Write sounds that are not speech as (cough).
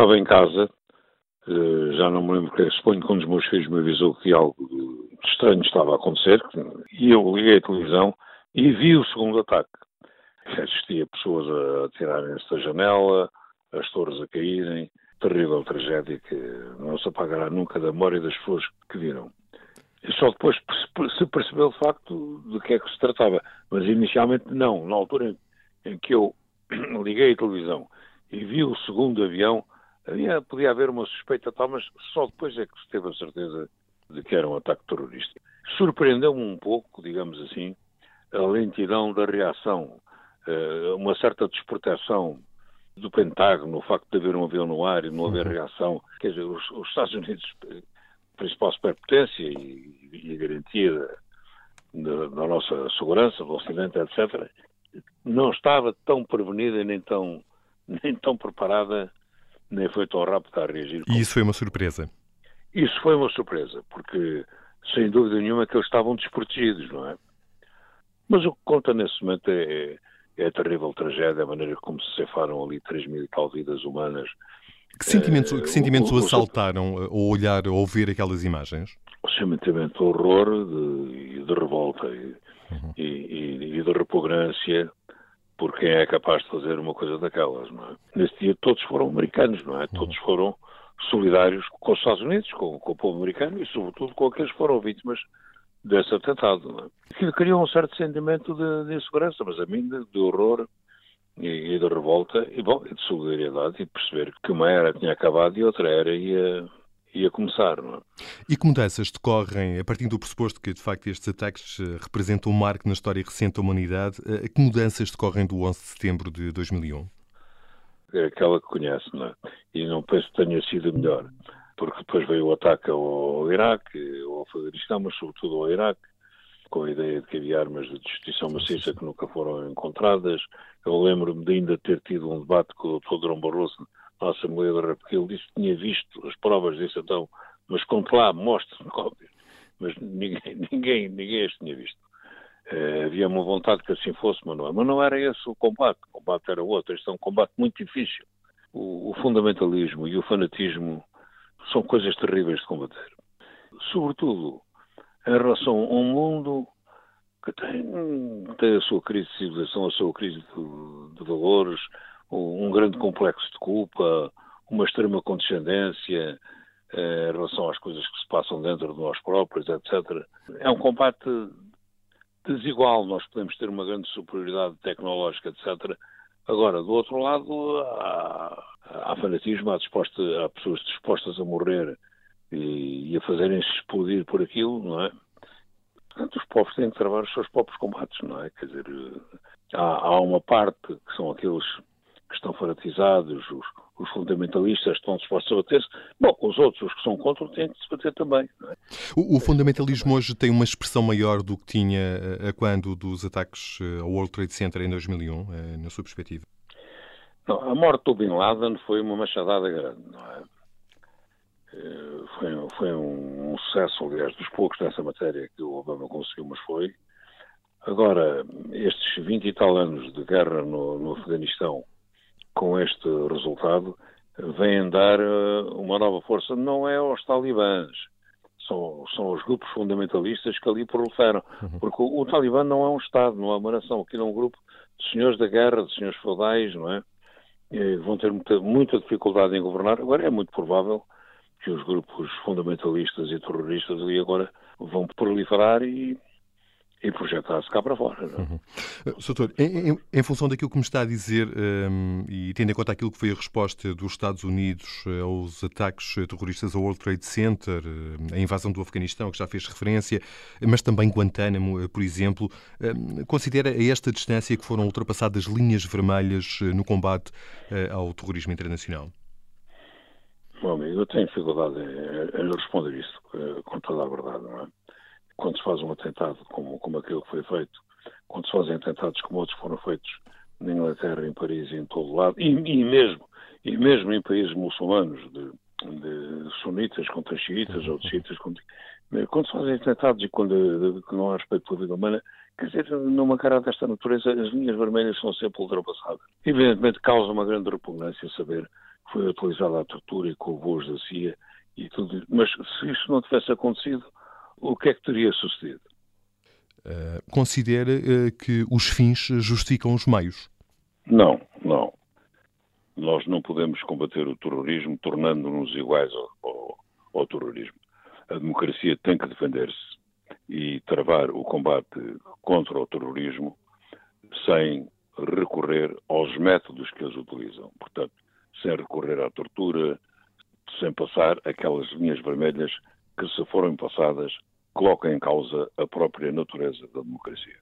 estava em casa, eh, já não me lembro que suponho que um dos meus filhos me avisou que algo estranho estava a acontecer, e eu liguei a televisão e vi o segundo ataque. Assistia pessoas a tirarem-se da janela, as torres a caírem, terrível tragédia que não se apagará nunca da memória das pessoas que viram. E só depois se percebeu de facto de que é que se tratava. Mas inicialmente não. Na altura em, que eu (clears throat) liguei a televisão e vi o segundo avião, havia, podia haver uma suspeita tal, mas só depois é que se teve a certeza de que era um ataque terrorista. Surpreendeu-me um pouco, digamos assim, a lentidão da reação, eh, uma certa desproteção do Pentágono, o facto de haver um avião no ar e não haver uhum. reação. Quer dizer, os, os Estados Unidos, principal superpotência e, e a garantia da, da, nossa segurança, do Ocidente, etc., não estava tão prevenida nem tão, (laughs) nem tão preparada, nem foi tão rápida a reagir. E isso foi uma surpresa? Isso foi uma surpresa, porque, sem dúvida nenhuma, que eles estavam desprotegidos, não é? Mas o que conta nesse momento é, é a terrível tragédia, a maneira como se cefaram ali 3 mil e tal vidas humanas. Que sentimentos, que sentimentos o, o, assaltaram ao olhar, ao ver aquelas imagens? O sentimento de horror, de, de revolta e, uhum. e, e, e de repugnância por quem é capaz de fazer uma coisa daquelas, não é? Nesse dia todos foram americanos, não é? Uhum. Todos foram solidários com os Estados Unidos, com, com, o povo americano e, sobretudo, com aqueles que foram vítimas desse atentado. Não é? Aquilo criou um certo sentimento de, de insegurança, mas a mim de, de horror e, e, de revolta e, bom, de solidariedade e perceber que uma era tinha acabado e outra era ia, ia começar. Não é? E que mudanças decorrem, a partir do pressuposto que, de facto, estes ataques eh, representam um marco na história recente da humanidade, eh, que mudanças decorrem do 11 de setembro de 2001? É aquela que conhece, não é? E não penso que tenha sido melhor porque depois veio o ataque ao Iraque, ao Afeganistão, mas sobretudo ao Iraque, com a ideia de que havia armas de destruição maciça que nunca foram encontradas. Eu lembro-me de ainda ter tido um debate com o Dr. Drão Barroso na Assembleia da República. Ele disse que tinha visto as provas disso, então, mas conte lá, mostre-me (laughs) cópias. Mas ninguém, ninguém, ninguém as tinha visto. Uh, havia uma vontade que assim fosse, mas não, é. mas não era esse o combate. O combate era outro. Este é um combate muito difícil. O, o fundamentalismo e o fanatismo são coisas terríveis de combater. Sobretudo em relação a um mundo que tem, tem a sua crise de civilização, a sua crise de, de valores, um grande complexo de culpa, uma extrema condescendência eh, em relação às coisas que se passam dentro de nós próprios, etc. É um combate desigual. Nós podemos ter uma grande superioridade tecnológica, etc. Agora, do outro lado, há, há fanatismo, há, há pessoas dispostas a morrer e, e a fazerem-se explodir por aquilo, não é? Portanto, os povos têm que travar os seus próprios combates, não é? Quer dizer, há, há uma parte que são aqueles que estão fanatizados, os, os fundamentalistas estão dispostos a bater-se. Bom, os outros, os que são contra, têm que se bater também. É? O, o, fundamentalismo hoje tem uma expressão maior do que tinha a, a quando dos ataques eh, ao World Trade Center em 2001, eh, na sua perspectiva? Não, a morte do Bin Laden foi uma machadada grande, não é? Eh, foi, foi um, um sucesso, aliás, dos poucos nessa matéria que o Obama conseguiu, mas foi. Agora, estes 20 e tal anos de guerra no, no Afeganistão, com este resultado, vêm dar eh, uma nova força. Não é aos talibãs, são, são os grupos fundamentalistas que ali proliferam. Uhum. Porque o, o Talibã não é um Estado, não é uma nação. Aquilo é um grupo de senhores da guerra, de senhores feudais, não é? vão ter muita, muita dificuldade em governar. Agora é muito provável que os grupos fundamentalistas e terroristas ali agora vão proliferar e, e projetar-se cá para fora. É? Uhum. Uh, Soutor, em, em, em, função daquilo que me está a dizer um, e tendo em conta aquilo que foi a resposta dos Estados Unidos uh, aos ataques terroristas ao World Trade Center, uh, a invasão do Afeganistão, que já fez referência, mas também Guantánamo, por exemplo, um, considera a esta distância que foram ultrapassadas linhas vermelhas no combate ao terrorismo internacional? Bom, amigo, eu tenho dificuldade em, em responder isso com toda a verdade, não é? Quando se faz um atentado como, como aquele que foi feito, quando se fazem atentados como outros foram feitos na Inglaterra, em Paris e em todo lado, e, e mesmo, e mesmo em países muçulmanos, de, de sunitas contra xiitas ou de xiitas contra... Quando se fazem atentados e quando que não há respeito pela vida humana, quer dizer, numa cara desta natureza, as linhas vermelhas são sempre ultrapassadas. Evidentemente causa uma grande repugnância saber foi utilizada a tortura e com voos da CIA e tudo. Mas se isso não tivesse acontecido, o que é que teria sucedido? Uh, considera uh, que os fins justificam os meios? Não, não. Nós não podemos combater o terrorismo tornando-nos iguais ao, ao, ao terrorismo. A democracia tem que defender-se e travar o combate contra o terrorismo sem recorrer aos métodos que eles utilizam. Portanto, sem recorrer à tortura, sem passar aquelas linhas vermelhas que, se forem passadas, colocam em causa a própria natureza da democracia.